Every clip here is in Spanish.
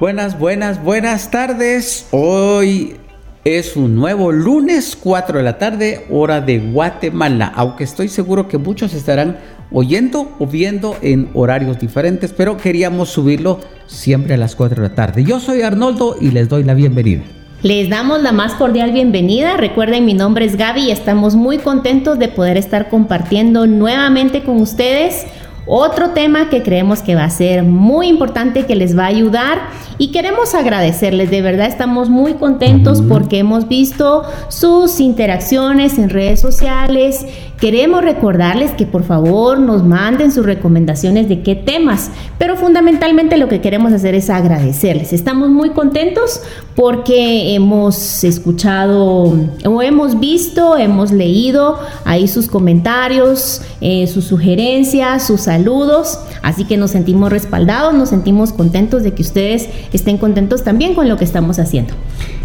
Buenas, buenas, buenas tardes. Hoy es un nuevo lunes 4 de la tarde, hora de Guatemala, aunque estoy seguro que muchos estarán oyendo o viendo en horarios diferentes, pero queríamos subirlo siempre a las 4 de la tarde. Yo soy Arnoldo y les doy la bienvenida. Les damos la más cordial bienvenida. Recuerden, mi nombre es Gaby y estamos muy contentos de poder estar compartiendo nuevamente con ustedes otro tema que creemos que va a ser muy importante, que les va a ayudar y queremos agradecerles, de verdad estamos muy contentos porque hemos visto sus interacciones en redes sociales. Queremos recordarles que por favor nos manden sus recomendaciones de qué temas, pero fundamentalmente lo que queremos hacer es agradecerles. Estamos muy contentos porque hemos escuchado o hemos visto, hemos leído ahí sus comentarios, eh, sus sugerencias, sus saludos, así que nos sentimos respaldados, nos sentimos contentos de que ustedes estén contentos también con lo que estamos haciendo.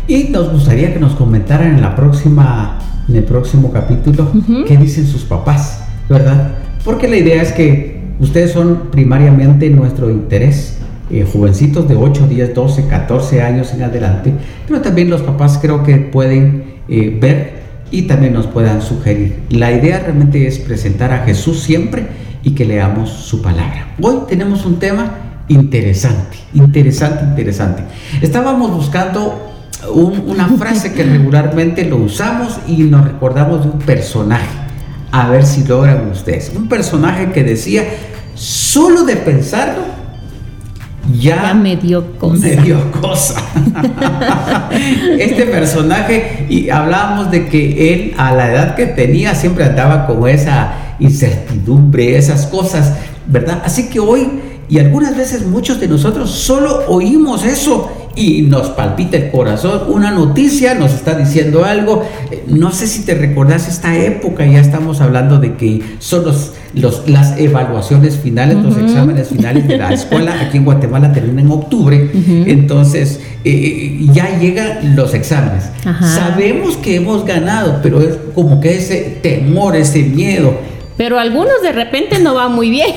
Y nos gustaría que nos comentaran en la próxima, en el próximo capítulo, qué dicen sus papás, ¿verdad? Porque la idea es que ustedes son primariamente nuestro interés. Eh, jovencitos de 8, 10, 12, 14 años en adelante, pero también los papás creo que pueden eh, ver y también nos puedan sugerir. La idea realmente es presentar a Jesús siempre y que leamos su palabra. Hoy tenemos un tema interesante, interesante, interesante. Estábamos buscando una frase que regularmente lo usamos y nos recordamos de un personaje. A ver si logran ustedes. Un personaje que decía, solo de pensarlo, ya, me dio cosa. Me dio cosa. este personaje, y hablábamos de que él a la edad que tenía siempre andaba con esa incertidumbre, esas cosas, ¿verdad? Así que hoy y algunas veces muchos de nosotros solo oímos eso y nos palpita el corazón. Una noticia nos está diciendo algo. Eh, no sé si te recordás esta época, ya estamos hablando de que son los, las evaluaciones finales, los exámenes finales de la escuela aquí en Guatemala terminan en octubre. Entonces eh, ya llegan los exámenes. Sabemos que hemos ganado, pero es como que ese temor, ese miedo pero algunos de repente no van muy bien.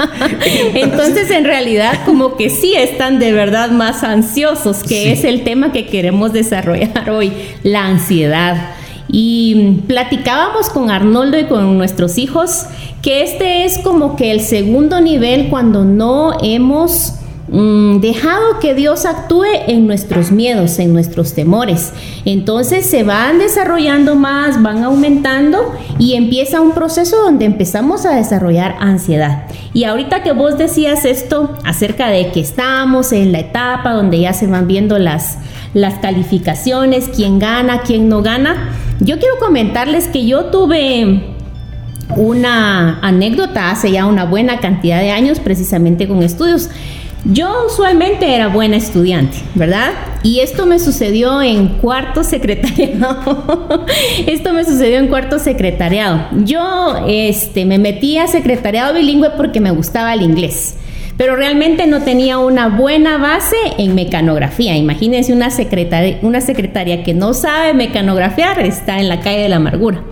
Entonces, en realidad, como que sí están de verdad más ansiosos, que es el tema que queremos desarrollar hoy, la ansiedad. Y platicábamos con Arnoldo y con nuestros hijos que este es como que el segundo nivel cuando no hemos Mm, dejado que Dios actúe en nuestros miedos, en nuestros temores. Entonces se van desarrollando más, van aumentando y empieza un proceso donde empezamos a desarrollar ansiedad. Y ahorita que vos decías esto acerca de que estamos en la etapa donde ya se van viendo las, las calificaciones, quién gana, quién no gana, yo quiero comentarles que yo tuve una anécdota hace ya una buena cantidad de años precisamente con estudios. Yo usualmente era buena estudiante, ¿verdad? Y esto me sucedió en cuarto secretariado. esto me sucedió en cuarto secretariado. Yo este, me metí a secretariado bilingüe porque me gustaba el inglés. Pero realmente no tenía una buena base en mecanografía. Imagínense una secretaria, una secretaria que no sabe mecanografiar, está en la calle de la amargura.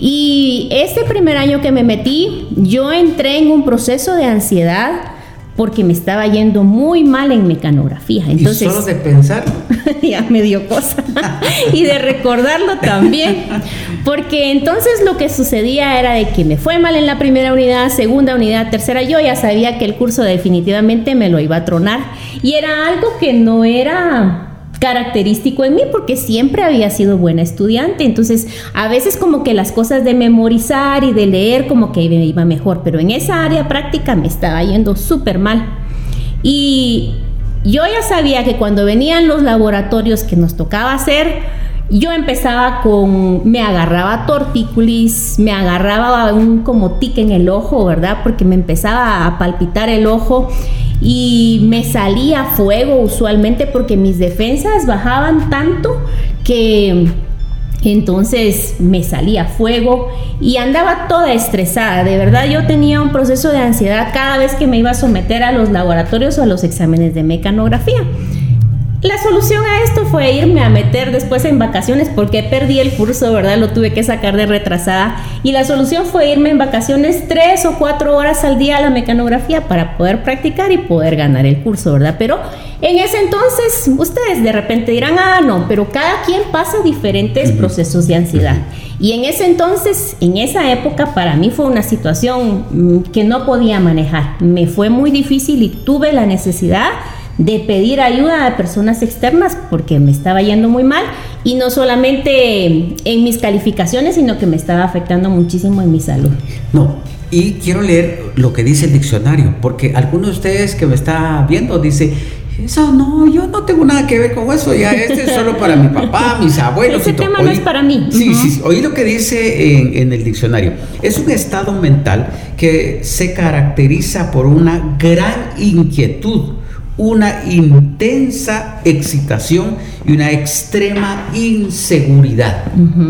Y este primer año que me metí, yo entré en un proceso de ansiedad porque me estaba yendo muy mal en mecanografía. Entonces, ¿Y solo de pensar? ya me dio cosa. y de recordarlo también. Porque entonces lo que sucedía era de que me fue mal en la primera unidad, segunda unidad, tercera. Yo ya sabía que el curso definitivamente me lo iba a tronar. Y era algo que no era característico en mí porque siempre había sido buena estudiante. Entonces, a veces como que las cosas de memorizar y de leer como que me iba mejor, pero en esa área práctica me estaba yendo súper mal. Y yo ya sabía que cuando venían los laboratorios que nos tocaba hacer, yo empezaba con, me agarraba tortícolis, me agarraba un como tic en el ojo, ¿verdad? Porque me empezaba a palpitar el ojo y me salía fuego usualmente porque mis defensas bajaban tanto que entonces me salía fuego y andaba toda estresada. De verdad yo tenía un proceso de ansiedad cada vez que me iba a someter a los laboratorios o a los exámenes de mecanografía. La solución a esto fue irme a meter después en vacaciones porque perdí el curso, ¿verdad? Lo tuve que sacar de retrasada. Y la solución fue irme en vacaciones tres o cuatro horas al día a la mecanografía para poder practicar y poder ganar el curso, ¿verdad? Pero en ese entonces ustedes de repente dirán, ah, no, pero cada quien pasa diferentes procesos de ansiedad. Y en ese entonces, en esa época, para mí fue una situación mm, que no podía manejar. Me fue muy difícil y tuve la necesidad de pedir ayuda a personas externas porque me estaba yendo muy mal y no solamente en mis calificaciones, sino que me estaba afectando muchísimo en mi salud. No, y quiero leer lo que dice el diccionario, porque algunos de ustedes que me está viendo dice, eso no, yo no tengo nada que ver con eso, ya este es solo para mi papá, mis abuelos. Ese tema no es para mí. Sí, sí, sí, oí lo que dice en, en, el diccionario. Es un estado mental que se caracteriza por una gran inquietud una intensa excitación y una extrema inseguridad.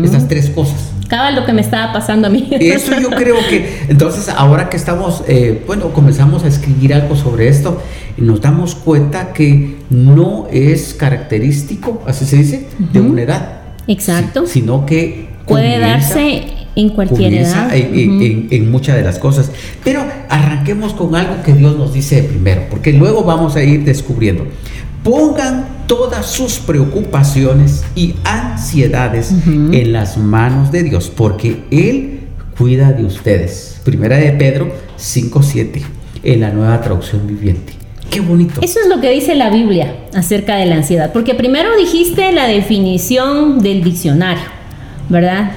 Estas tres cosas. Cada lo que me estaba pasando a mí. Eso yo creo que, entonces ahora que estamos, eh, bueno, comenzamos a escribir algo sobre esto, nos damos cuenta que no es característico, así se dice, de una edad. Exacto. sino que puede darse en cualquier edad. En, muchas de las cosas. Pero arranquemos con algo que Dios nos dice primero, porque luego vamos a ir descubriendo. Pongan todas sus preocupaciones y ansiedades en las manos de Dios, porque Él cuida de ustedes. Primera de Pedro 5.7, en la nueva traducción viviente. Qué bonito. Eso es lo que dice la Biblia acerca de la ansiedad, porque primero dijiste la definición del diccionario, ¿verdad?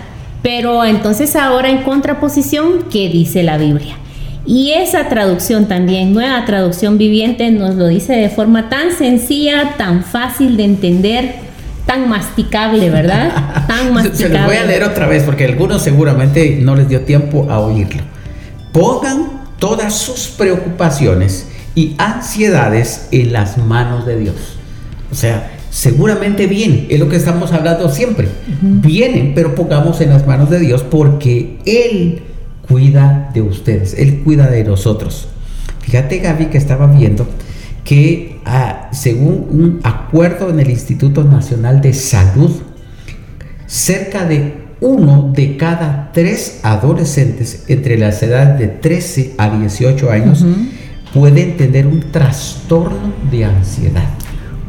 Pero entonces ahora en contraposición, ¿qué dice la Biblia? Y esa traducción también, nueva traducción viviente, nos lo dice de forma tan sencilla, tan fácil de entender, tan masticable, ¿verdad? Tan masticable. Se lo voy a leer otra vez porque algunos seguramente no les dio tiempo a oírlo. Pongan todas sus preocupaciones y ansiedades en las manos de Dios. O sea, seguramente vienen, es lo que estamos hablando siempre, vienen, pero pongamos en las manos de Dios porque Él cuida de ustedes, Él cuida de nosotros. Fíjate Gaby que estaba viendo que ah, según un acuerdo en el Instituto Nacional de Salud, cerca de uno de cada tres adolescentes entre las edades de 13 a 18 años pueden tener un trastorno de ansiedad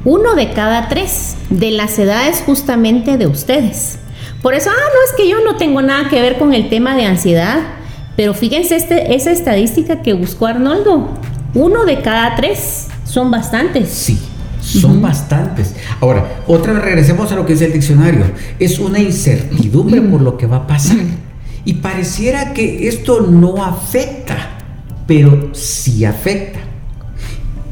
uno de cada tres de las edades justamente de ustedes. Por eso, ah, no es que yo no tengo nada que ver con el tema de ansiedad, pero fíjense este, esa estadística que buscó Arnoldo. Uno de cada tres son bastantes. Sí, son bastantes. Ahora, otra vez regresemos a lo que dice el diccionario. Es una incertidumbre por lo que va a pasar. Y pareciera que esto no afecta, pero sí afecta.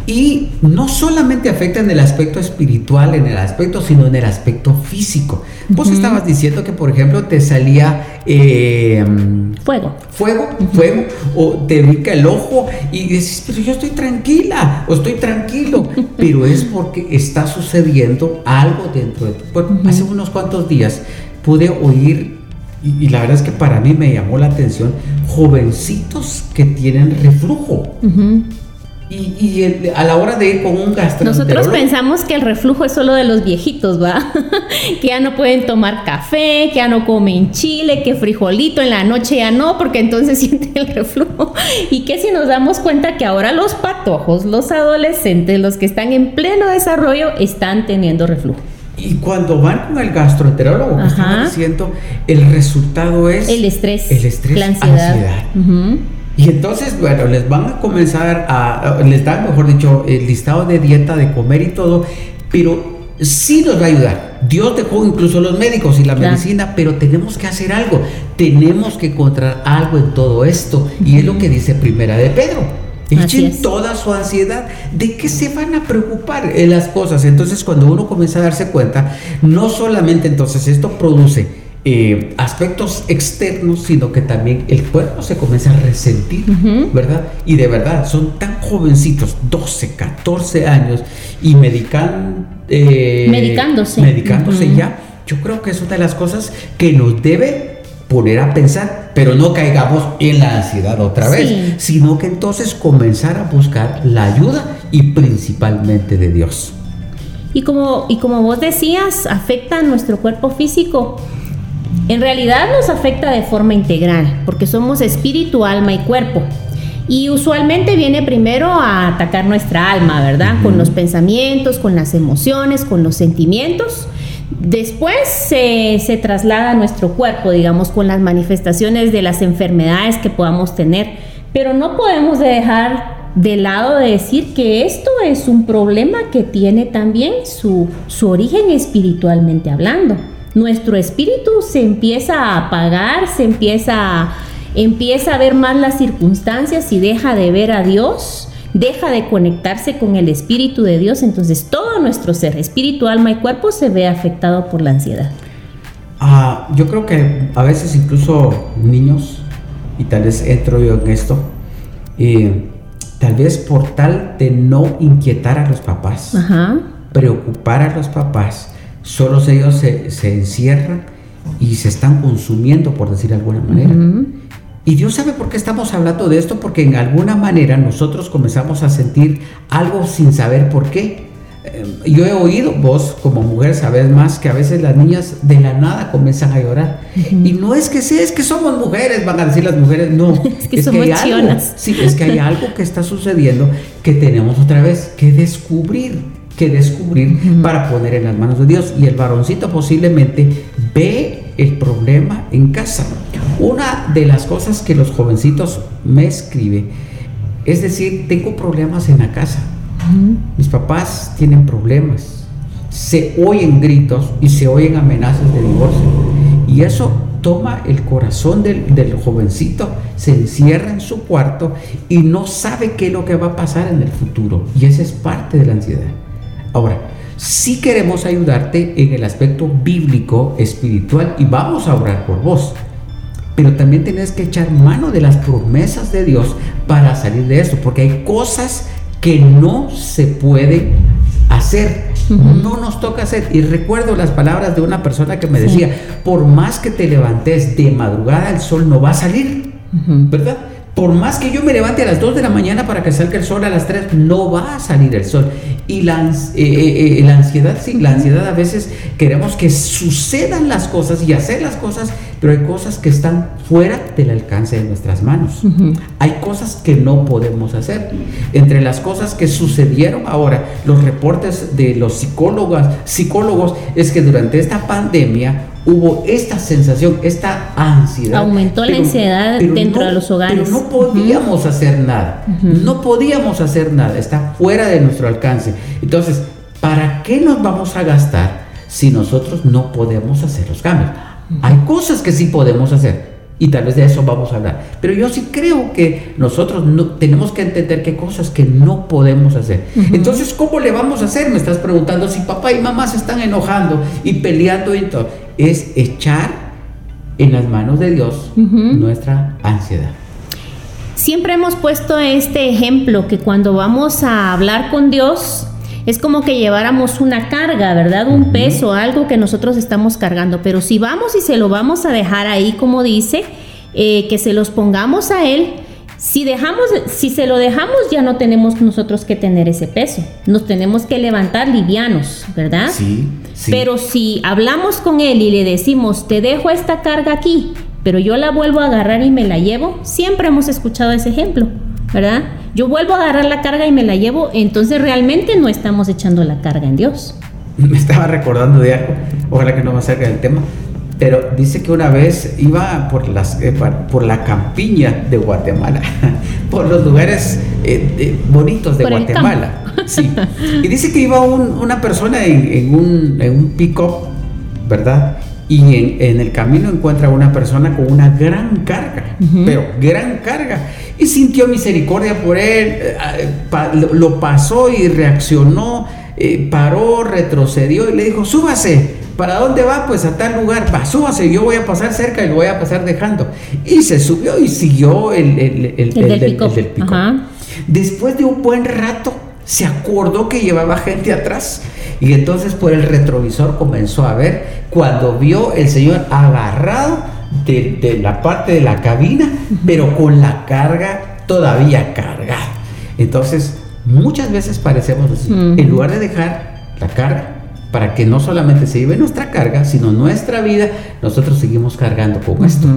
Y no solamente afecta en el aspecto espiritual, en el aspecto, sino en el aspecto físico. Vos estabas diciendo que, por ejemplo, te salía em, fuego. Fuego, fuego, o te pica el ojo y dices, pero yo estoy tranquila, o estoy tranquilo. pero es porque está sucediendo algo dentro de cuerpo. Hace unos cuantos días pude oír y, la verdad es que para mí me llamó la atención jovencitos que tienen reflujo. Y, a la hora de ir con un gastroenterólogo... Nosotros pensamos que el reflujo es solo de los viejitos, ¿va? que ya no pueden tomar café, que ya no comen chile, que frijolito en la noche ya no, porque entonces sienten el reflujo. y que si nos damos cuenta que ahora los patojos, los adolescentes, los que están en pleno desarrollo, están teniendo reflujo. Y cuando van con el gastroenterólogo, que están diciendo, el resultado es... El estrés. El estrés, la ansiedad. Y entonces, bueno, les van a comenzar a, les dan, mejor dicho, el listado de dieta, de comer y todo, pero sí nos va a ayudar. Dios dejó incluso los médicos y la medicina, pero tenemos que hacer algo. Tenemos que encontrar algo en todo esto. Y es lo que dice Primera de Pedro. Echen toda su ansiedad. ¿De qué se van a preocupar en las cosas? Entonces, cuando uno comienza a darse cuenta, no solamente entonces esto produce eh, aspectos externos, sino que también el cuerpo se comienza a resentir, ¿verdad? Y de verdad, son tan jovencitos, 12, 14 años, y medican, eh, medicándose. Medicándose ya. Yo creo que es una de las cosas que nos debe poner a pensar, pero no caigamos en la ansiedad otra vez, sino que entonces comenzar a buscar la ayuda y principalmente de Dios. Y como, y como vos decías, afecta a nuestro cuerpo físico. En realidad nos afecta de forma integral, porque somos espíritu, alma y cuerpo. Y usualmente viene primero a atacar nuestra alma, ¿verdad? Con los pensamientos, con las emociones, con los sentimientos. Después se, se, traslada a nuestro cuerpo, digamos, con las manifestaciones de las enfermedades que podamos tener. Pero no podemos dejar de lado de decir que esto es un problema que tiene también su, su origen espiritualmente hablando. Nuestro espíritu se empieza a apagar, se empieza a, empieza a ver más las circunstancias y deja de ver a Dios, deja de conectarse con el espíritu de Dios, entonces todo nuestro ser, espíritu, alma y cuerpo se ve afectado por la ansiedad. Ah, yo creo que a veces incluso niños, y tal vez entro yo en esto, eh, tal vez por tal de no inquietar a los papás, preocupar a los papás, solo ellos se, se, encierran y se están consumiendo, por decir de alguna manera. Y Dios sabe por qué estamos hablando de esto, porque en alguna manera nosotros comenzamos a sentir algo sin saber por qué. Eh, yo he oído, vos como mujer sabes más, que a veces las niñas de la nada comienzan a llorar. Y no es que sea, es que somos mujeres, van a decir las mujeres, no. es que somos hay algo, Sí, es que hay algo que está sucediendo que tenemos otra vez que descubrir que descubrir para poner en las manos de Dios. Y el varoncito posiblemente ve el problema en casa. Una de las cosas que los jovencitos me escriben es decir, tengo problemas en la casa mis papás tienen problemas. Se oyen gritos y se oyen amenazas de divorcio. Y eso toma el corazón del, jovencito, se encierra en su cuarto y no sabe qué es lo que va a pasar en el futuro. Y esa es parte de la ansiedad. Ahora, si queremos ayudarte en el aspecto bíblico, espiritual, y vamos a orar por vos. Pero también tenés que echar mano de las promesas de Dios para salir de esto, porque hay cosas que no se puede hacer. No nos toca hacer. Y recuerdo las palabras de una persona que me decía, por más que te levantes de madrugada, el sol no va a salir. ¿Verdad? Por más que yo me levante a las 2 de la mañana para que salga el sol a las 3, no va a salir el sol. Y la, eh, eh, eh, la ansiedad, sí, la ansiedad a veces queremos que sucedan las cosas y hacer las cosas, pero hay cosas que están fuera del alcance de nuestras manos. Hay cosas que no podemos hacer. Entre las cosas que sucedieron ahora, los reportes de los psicólogos, psicólogos es que durante esta pandemia hubo esta sensación, esta ansiedad. Aumentó la ansiedad dentro de los hogares. Pero no podíamos hacer nada. No podíamos hacer nada. Está fuera de nuestro alcance. Entonces, ¿para qué nos vamos a gastar si nosotros no podemos hacer los cambios? Hay cosas que sí podemos hacer. Y tal vez de eso vamos a hablar. Pero yo sí creo que nosotros no, tenemos que entender qué cosas que no podemos hacer. Entonces, ¿cómo le vamos a hacer? Me estás preguntando si papá y mamá se están enojando y peleando y todo. Es echar en las manos de Dios nuestra ansiedad. Siempre hemos puesto este ejemplo que cuando vamos a hablar con Dios, es como que lleváramos una carga, ¿verdad? Un peso, algo que nosotros estamos cargando. Pero si vamos y se lo vamos a dejar ahí, como dice, eh, que se los pongamos a Él, si, dejamos, si se lo dejamos ya no tenemos nosotros que tener ese peso. Nos tenemos que levantar livianos, ¿verdad? Sí, sí. Pero si hablamos con Él y le decimos, te dejo esta carga aquí, pero yo la vuelvo a agarrar y me la llevo, siempre hemos escuchado ese ejemplo, ¿verdad? Yo vuelvo a agarrar la carga y me la llevo, entonces realmente no estamos echando la carga en Dios. Me estaba recordando de algo, ojalá que no me acerque del tema, pero dice que una vez iba por, las, eh, por la campiña de Guatemala, por los lugares eh, bonitos de Guatemala. Sí. Y dice que iba una persona en, un, en un pick-up, ¿verdad? Y en, el camino encuentra a una persona con una gran carga, pero gran carga, y sintió misericordia por él, eh, eh, lo pasó y reaccionó, eh, paró, retrocedió y le dijo, súbase, ¿para dónde va? Pues a tal lugar, va, súbase, yo voy a pasar cerca y lo voy a pasar dejando. Y se subió y siguió el, el, del Después de un buen rato, se acordó que llevaba gente atrás y entonces por el retrovisor comenzó a ver cuando vio el Señor agarrado de, la parte de la cabina, pero con la carga todavía cargada. Entonces, muchas veces parecemos así. En lugar de dejar la carga para que no solamente se lleve nuestra carga, sino nuestra vida, nosotros seguimos cargando con esto.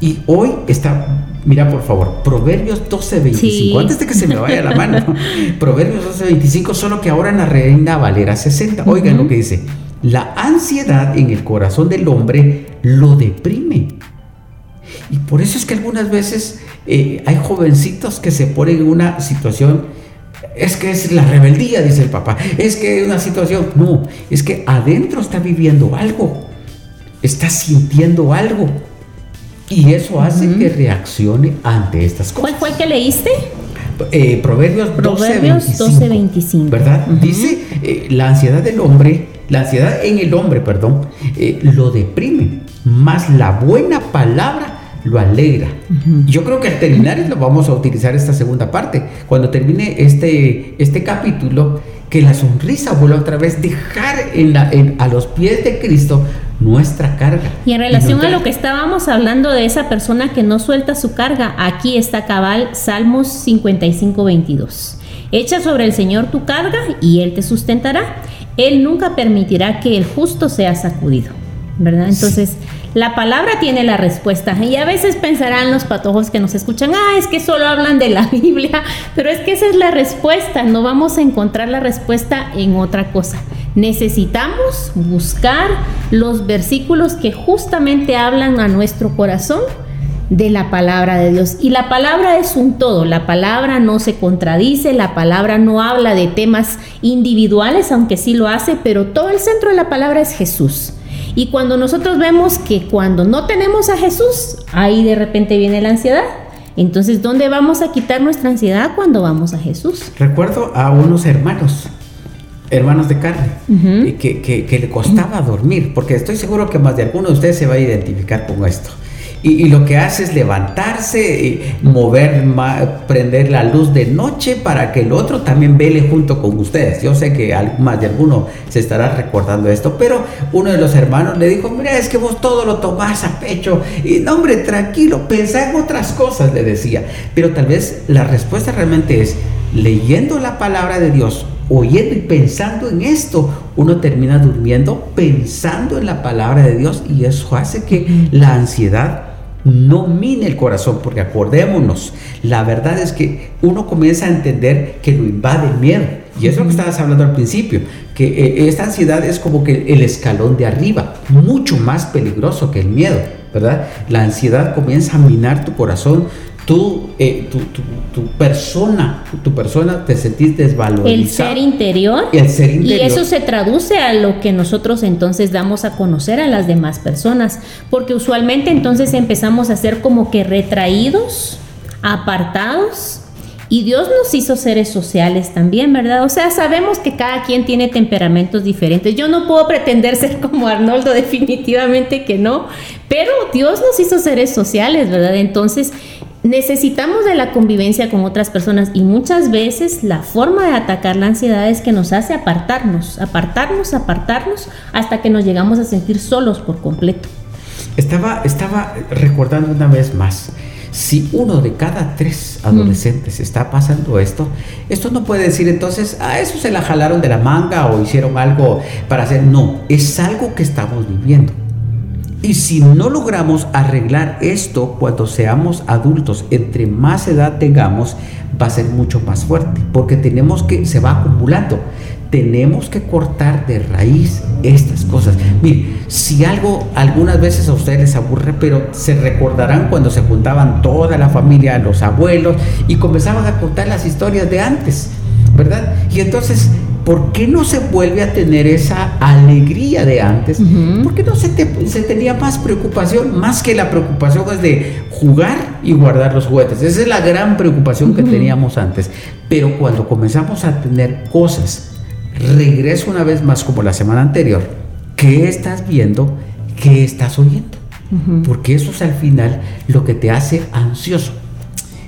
Y hoy está, mira por favor, Proverbios 12:25, antes de que se me vaya la mano, Proverbios 12:25, solo que ahora en la Reina Valera 60, oigan lo que dice, la ansiedad en el corazón del hombre lo deprime. Y por eso es que algunas veces eh, hay jovencitos que se ponen en una situación es que es la rebeldía, dice el papá. Es que es una situación. No, es que adentro está viviendo algo. Está sintiendo algo. Y eso hace que reaccione ante estas cosas. ¿Cuál fue el que leíste? Eh, Proverbios, Proverbios 12:25. ¿Verdad? Dice eh, la ansiedad del hombre, la ansiedad en el hombre, perdón, eh, lo deprime. Más la buena palabra lo alegra. Yo creo que al terminar lo vamos a utilizar esta segunda parte. Cuando termine este, este capítulo, que la sonrisa vuelva otra vez, dejar en la, a los pies de Cristo nuestra carga. Y en relación a lo que estábamos hablando de esa persona que no suelta su carga, aquí está cabal Salmos 55, 22. Echa sobre el Señor tu carga y Él te sustentará. Él nunca permitirá que el justo sea sacudido. ¿Verdad? Entonces, la palabra tiene la respuesta y a veces pensarán los patojos que nos escuchan, ah, es que solo hablan de la Biblia, pero es que esa es la respuesta, no vamos a encontrar la respuesta en otra cosa. Necesitamos buscar los versículos que justamente hablan a nuestro corazón de la palabra de Dios. Y la palabra es un todo, la palabra no se contradice, la palabra no habla de temas individuales, aunque sí lo hace, pero todo el centro de la palabra es Jesús. Y cuando nosotros vemos que cuando no tenemos a Jesús, ahí de repente viene la ansiedad. Entonces, ¿dónde vamos a quitar nuestra ansiedad cuando vamos a Jesús? Recuerdo a unos hermanos, hermanos de carne, que, que, le costaba dormir, porque estoy seguro que más de alguno de ustedes se va a identificar con esto. Y, lo que hace es levantarse, y mover, prender la luz de noche para que el otro también vele junto con ustedes. Yo sé que más de alguno se estará recordando esto, pero uno de los hermanos le dijo, mira, es que vos todo lo tomás a pecho. Y no, hombre, tranquilo, pensá en otras cosas, le decía. Pero tal vez la respuesta realmente es, leyendo la palabra de Dios, oyendo y pensando en esto, uno termina durmiendo pensando en la palabra de Dios y eso hace que la ansiedad no mine el corazón, porque acordémonos, la verdad es que uno comienza a entender que lo invade el miedo. Y es lo que estabas hablando al principio, que eh, esta ansiedad es como que el escalón de arriba, mucho más peligroso que el miedo, ¿verdad? La ansiedad comienza a minar tu corazón, tú, eh, tu, tu, persona, tu persona te sentís desvalorizado. El ser interior. El ser interior. Y eso se traduce a lo que nosotros entonces damos a conocer a las demás personas, porque usualmente entonces empezamos a ser como que retraídos, apartados. Y Dios nos hizo seres sociales también, ¿verdad? O sea, sabemos que cada quien tiene temperamentos diferentes. Yo no puedo pretender ser como Arnoldo, definitivamente que no, pero Dios nos hizo seres sociales, ¿verdad? Entonces, necesitamos de la convivencia con otras personas y muchas veces la forma de atacar la ansiedad es que nos hace apartarnos, apartarnos, apartarnos hasta que nos llegamos a sentir solos por completo. Estaba, estaba recordando una vez más, si uno de cada tres adolescentes está pasando esto, esto no puede decir entonces, a eso se la jalaron de la manga o hicieron algo para hacer, no, es algo que estamos viviendo. Y si no logramos arreglar esto cuando seamos adultos, entre más edad tengamos, va a ser mucho más fuerte, porque tenemos que, se va acumulando. Tenemos que cortar de raíz estas cosas. Mire, si algo algunas veces a ustedes les aburre, pero se recordarán cuando se juntaban toda la familia, los abuelos, y comenzaban a contar las historias de antes, ¿verdad? Y entonces ¿por qué no se vuelve a tener esa alegría de antes? ¿Por qué no se, tenía más preocupación? Más que la preocupación es de jugar y guardar los juguetes. Esa es la gran preocupación que teníamos antes. Pero cuando comenzamos a tener cosas, regreso una vez más como la semana anterior, ¿qué estás viendo? ¿Qué estás oyendo? Porque eso es al final lo que te hace ansioso.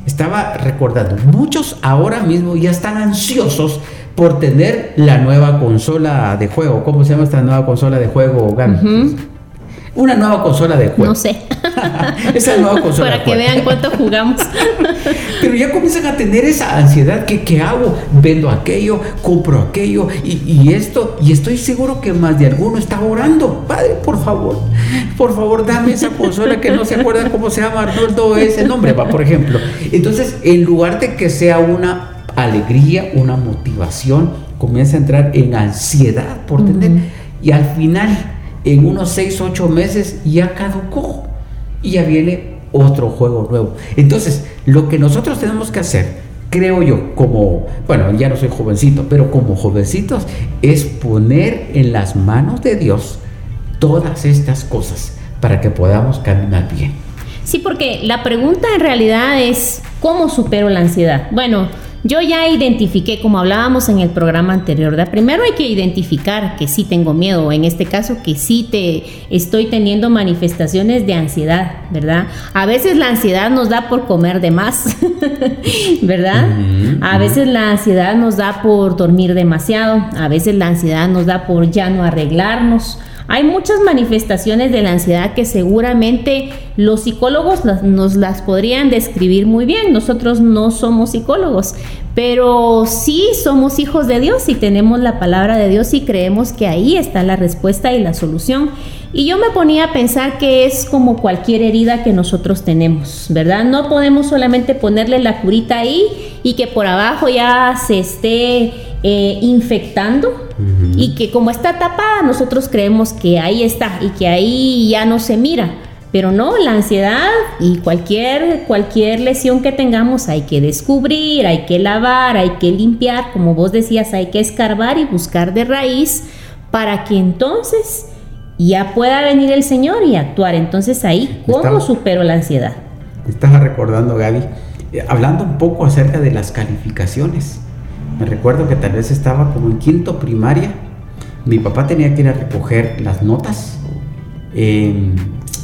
Estaba recordando, muchos ahora mismo ya están ansiosos por tener la nueva consola de juego. ¿Cómo se llama esta nueva consola de juego, una nueva consola de juego. No sé. esa nueva consola. Para que vean cuánto jugamos. Pero ya comienzan a tener esa ansiedad. que ¿Qué hago? Vendo aquello, compro aquello y, esto. Y estoy seguro que más de alguno está orando. Padre, por favor, por favor, dame esa consola que no se acuerda cómo se llama Arnoldo ese nombre, va, por ejemplo. Entonces, en lugar de que sea una alegría, una motivación, comienza a entrar en ansiedad por tener. Y al final, en unos 6, 8 meses, ya caducó. Y ya viene otro juego nuevo. Entonces, lo que nosotros tenemos que hacer, creo yo, como, bueno, ya no soy jovencito, pero como jovencitos, es poner en las manos de Dios todas estas cosas para que podamos caminar bien. Sí, porque la pregunta en realidad es, ¿cómo supero la ansiedad? Bueno, yo ya identifiqué, como hablábamos en el programa anterior, ¿verdad? primero hay que identificar que sí tengo miedo, en este caso que sí te estoy teniendo manifestaciones de ansiedad, ¿verdad? A veces la ansiedad nos da por comer de más, ¿verdad? A veces la ansiedad nos da por dormir demasiado, a veces la ansiedad nos da por ya no arreglarnos. Hay muchas manifestaciones de la ansiedad que seguramente los psicólogos nos las podrían describir muy bien. Nosotros no somos psicólogos, pero sí somos hijos de Dios y tenemos la palabra de Dios y creemos que ahí está la respuesta y la solución. Y yo me ponía a pensar que es como cualquier herida que nosotros tenemos, ¿verdad? No podemos solamente ponerle la curita ahí y que por abajo ya se esté eh, infectando y que como está tapada nosotros creemos que ahí está y que ahí ya no se mira. Pero no, la ansiedad y cualquier, cualquier lesión que tengamos hay que descubrir, hay que lavar, hay que limpiar, como vos decías, hay que escarbar y buscar de raíz para que entonces ya pueda venir el Señor y actuar. Entonces ahí, ¿cómo supero la ansiedad? Estás recordando, Gaby, eh, hablando un poco acerca de las calificaciones. Me recuerdo que tal vez estaba como en quinto primaria. Mi papá tenía que ir a recoger las notas, em,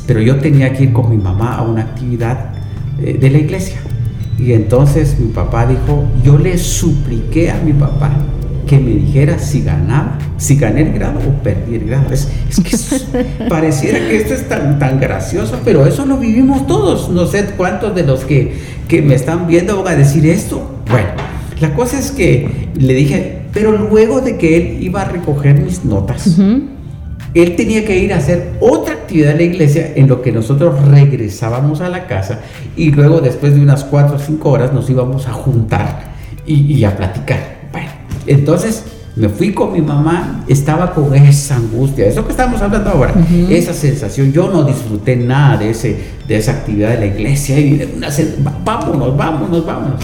pero yo tenía que ir con mi mamá a una actividad eh, de la iglesia. Y entonces mi papá dijo, yo le supliqué a mi papá que me dijera si ganaba, si gané el grado o perdí el grado. Es, que pareciera que esto es tan, tan gracioso, pero eso lo vivimos todos. No sé cuántos de los que, que me están viendo van a decir esto. Bueno, la cosa es que le dije, pero luego de que él iba a recoger mis notas, él tenía que ir a hacer otra actividad en la iglesia en lo que nosotros regresábamos a la casa y luego después de unas cuatro o cinco horas nos íbamos a juntar y, a platicar. Bueno, entonces me fui con mi mamá, estaba con esa angustia, eso que estamos hablando ahora, esa sensación, yo no disfruté nada de, ese, de esa actividad de la iglesia y una, vámonos, vámonos, vámonos.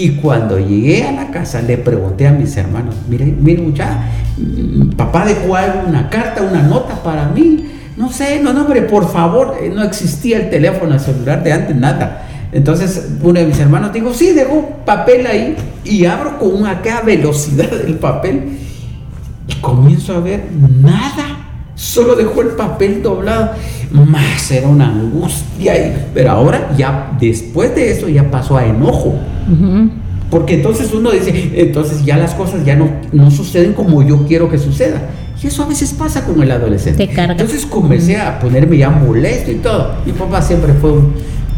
Y cuando llegué a la casa le pregunté a mis hermanos, miren, miren muchacha, mm, papá dejó algo, una carta, una nota para mí. No sé, no, no, hombre, por favor, eh, no existía el teléfono, el celular de antes, nada. Entonces uno de mis hermanos dijo, sí, dejó papel ahí y abro con una velocidad el papel y comienzo a ver nada. Solo dejó el papel doblado. Más era una angustia. Pero ahora ya, después de eso, ya pasó a enojo. Porque entonces uno dice, entonces ya las cosas ya no, no suceden como yo quiero que suceda. Y eso a veces pasa con el adolescente. Entonces comencé a ponerme ya molesto y todo. Mi papá siempre fue,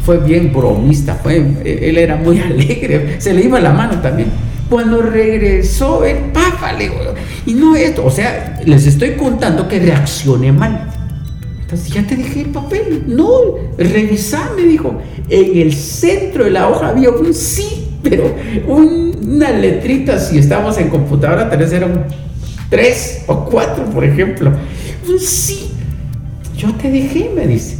fue bien bromista, fue, él era muy alegre, se le iba la mano también. Cuando regresó el papá, le y no esto, o sea, les estoy contando que reaccioné mal. Entonces ya te dejé el papel. No, revisá, me dijo. En el centro de la hoja había un sí pero una letrita, si estamos en computadora, tal vez eran tres o cuatro, por ejemplo. Un sí. Yo te dejé, me dice.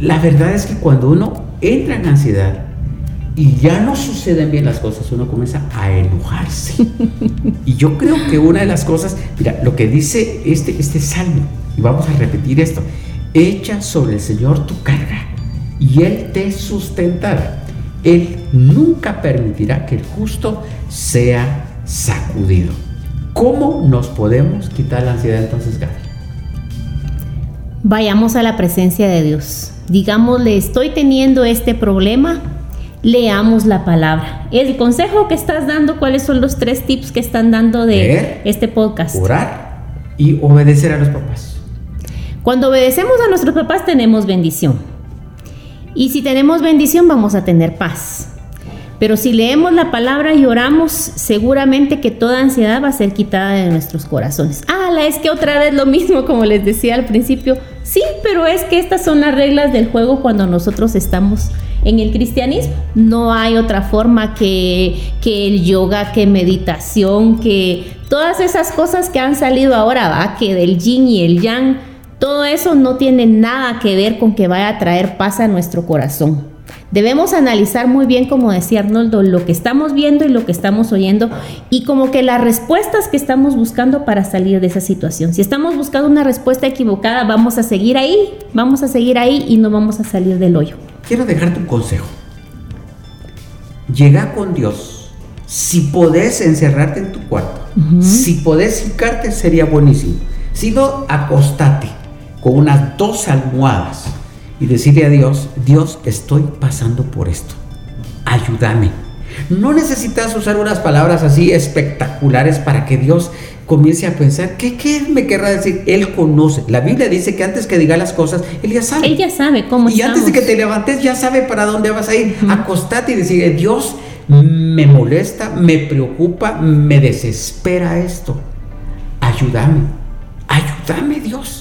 La verdad es que cuando uno entra en ansiedad y ya no suceden bien las cosas, uno comienza a enojarse. y yo creo que una de las cosas, mira, lo que dice este, este salmo, y vamos a repetir esto, echa sobre el Señor tu carga y Él te sustentará. Él nunca permitirá que el justo sea sacudido. ¿Cómo nos podemos quitar la ansiedad entonces, Gaby? Vayamos a la presencia de Dios. Digámosle, estoy teniendo este problema, leamos la palabra. El consejo que estás dando, ¿cuáles son los tres tips que están dando de este podcast? Orar y obedecer a los papás. Cuando obedecemos a nuestros papás tenemos bendición. Y si tenemos bendición vamos a tener paz. Pero si leemos la palabra y oramos, seguramente que toda ansiedad va a ser quitada de nuestros corazones. Ah, es que otra vez lo mismo como les decía al principio. Sí, pero es que estas son las reglas del juego cuando nosotros estamos en el cristianismo. No hay otra forma que, que el yoga, que meditación, que todas esas cosas que han salido ahora, ¿va? que del yin y el yang, todo eso no tiene nada que ver con que vaya a traer paz a nuestro corazón. Debemos analizar muy bien, como decía Arnoldo, lo que estamos viendo y lo que estamos oyendo y como que las respuestas que estamos buscando para salir de esa situación. Si estamos buscando una respuesta equivocada, vamos a seguir ahí, vamos a seguir ahí y no vamos a salir del hoyo. Quiero dejarte un consejo. Llega con Dios. Si podés encerrarte en tu cuarto, si podés hincarte, sería buenísimo. Si no, acostate con unas dos almohadas y decirle a Dios, Dios, estoy pasando por esto, ayúdame. No necesitas usar unas palabras así espectaculares para que Dios comience a pensar, ¿qué, qué me querrá decir? Él conoce. La Biblia dice que antes que diga las cosas, Él ya sabe. Él ya sabe cómo Y antes de que te levantes, ya sabe para dónde vas a ir. Acostate y decirle, Dios, me molesta, me preocupa, me desespera esto. Ayúdame, ayúdame Dios.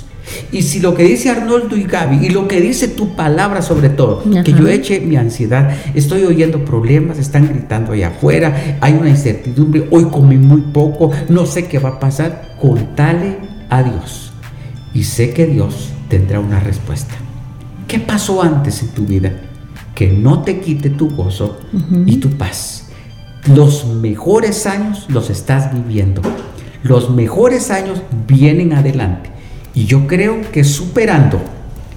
Y si lo que dice Arnoldo y Gaby, y lo que dice tu palabra sobre todo, que yo eche mi ansiedad, estoy oyendo problemas, están gritando allá afuera, hay una incertidumbre, hoy comí muy poco, no sé qué va a pasar, contale a Dios. Y sé que Dios tendrá una respuesta. ¿Qué pasó antes en tu vida? Que no te quite tu gozo y tu paz. Los mejores años los estás viviendo. Los mejores años vienen adelante. Y yo creo que superando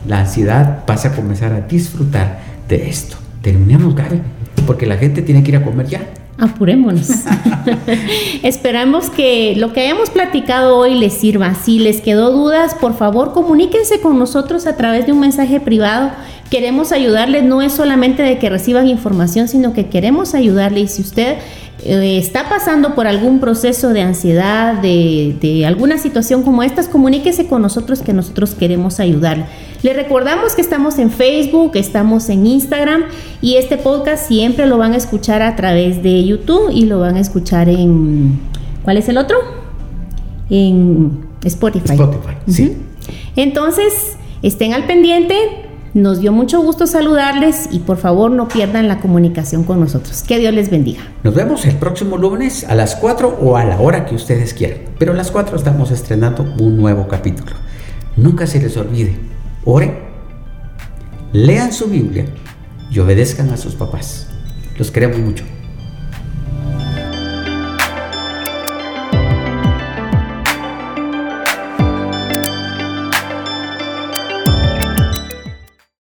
la ansiedad vas a comenzar a disfrutar de esto. Terminamos, Gaby, porque la gente tiene que ir a comer ya. Apurémonos. Esperamos que lo que hayamos platicado hoy les sirva. Si les quedó dudas, por favor comuníquense con nosotros a través de un mensaje privado. Queremos ayudarles, no es solamente de que reciban información, sino que queremos ayudarle. Y si usted eh, está pasando por algún proceso de ansiedad, de, alguna situación como estas, comuníquese con nosotros que nosotros queremos ayudarle. Le recordamos que estamos en Facebook, estamos en Instagram y este podcast siempre lo van a escuchar a través de YouTube y lo van a escuchar en... ¿Cuál es el otro? En Spotify. Spotify, sí. Entonces, estén al pendiente, nos dio mucho gusto saludarles y por favor no pierdan la comunicación con nosotros. Que Dios les bendiga. Nos vemos el próximo lunes a las 4 o a la hora que ustedes quieran. Pero a las 4 estamos estrenando un nuevo capítulo. Nunca se les olvide, oren, lean su Biblia y obedezcan a sus papás. Los queremos mucho.